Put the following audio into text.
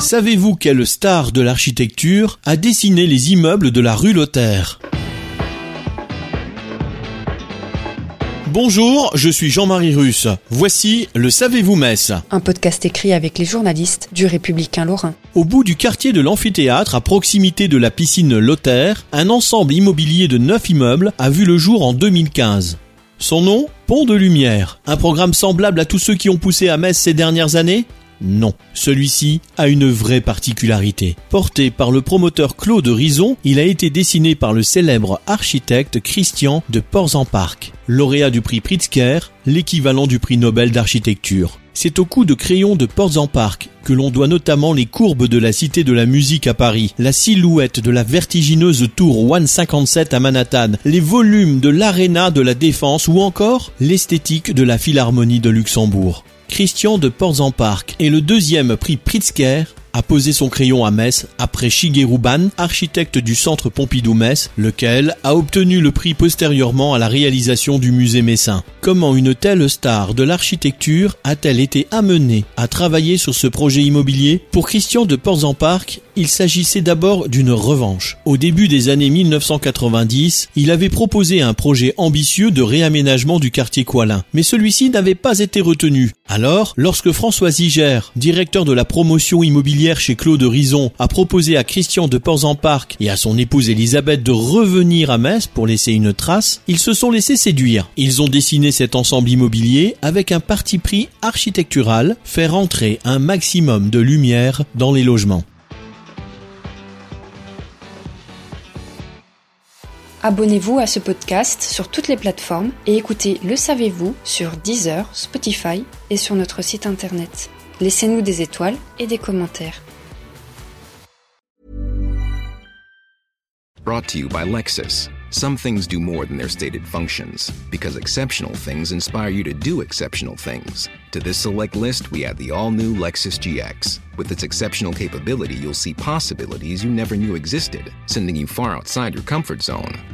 Savez-vous quelle star de l'architecture a dessiné les immeubles de la rue Lothaire? Bonjour, je suis Jean-Marie Russe. Voici le Savez-vous Metz Un podcast écrit avec les journalistes du Républicain Lorrain. Au bout du quartier de l'amphithéâtre, à proximité de la piscine Lothaire, un ensemble immobilier de 9 immeubles a vu le jour en 2015. Son nom Pont de Lumière. Un programme semblable à tous ceux qui ont poussé à Metz ces dernières années? Non, celui-ci a une vraie particularité. Porté par le promoteur Claude Rison, il a été dessiné par le célèbre architecte Christian de Ports-en-Parc, lauréat du prix Pritzker, l'équivalent du prix Nobel d'architecture. C'est au coup de crayon de Ports-en-Parc que l'on doit notamment les courbes de la Cité de la Musique à Paris, la silhouette de la vertigineuse tour 157 à Manhattan, les volumes de l'Arena de la Défense ou encore l'esthétique de la Philharmonie de Luxembourg. Christian de Ports-en-Parc et le deuxième prix Pritzker a posé son crayon à Metz après Shigeru Ban, architecte du centre Pompidou-Metz, lequel a obtenu le prix postérieurement à la réalisation du musée messin. Comment une telle star de l'architecture a-t-elle été amenée à travailler sur ce projet immobilier? Pour Christian de Ports-en-Parc, il s'agissait d'abord d'une revanche. Au début des années 1990, il avait proposé un projet ambitieux de réaménagement du quartier Coalin, mais celui-ci n'avait pas été retenu. Alors, lorsque François Ziger, directeur de la promotion immobilière chez Claude Rison, a proposé à Christian de Ports-en-Parc et à son épouse Elisabeth de revenir à Metz pour laisser une trace, ils se sont laissés séduire. Ils ont dessiné cet ensemble immobilier avec un parti pris architectural, faire entrer un maximum de lumière dans les logements. Abonnez-vous à ce podcast sur toutes les plateformes et écoutez Le Savez-vous sur Deezer, Spotify et sur notre site internet. Laissez-nous des étoiles et des commentaires. Brought to you by Lexus. Some things do more than their stated functions, because exceptional things inspire you to do exceptional things. To this select list, we add the all new Lexus GX. With its exceptional capability, you'll see possibilities you never knew existed, sending you far outside your comfort zone.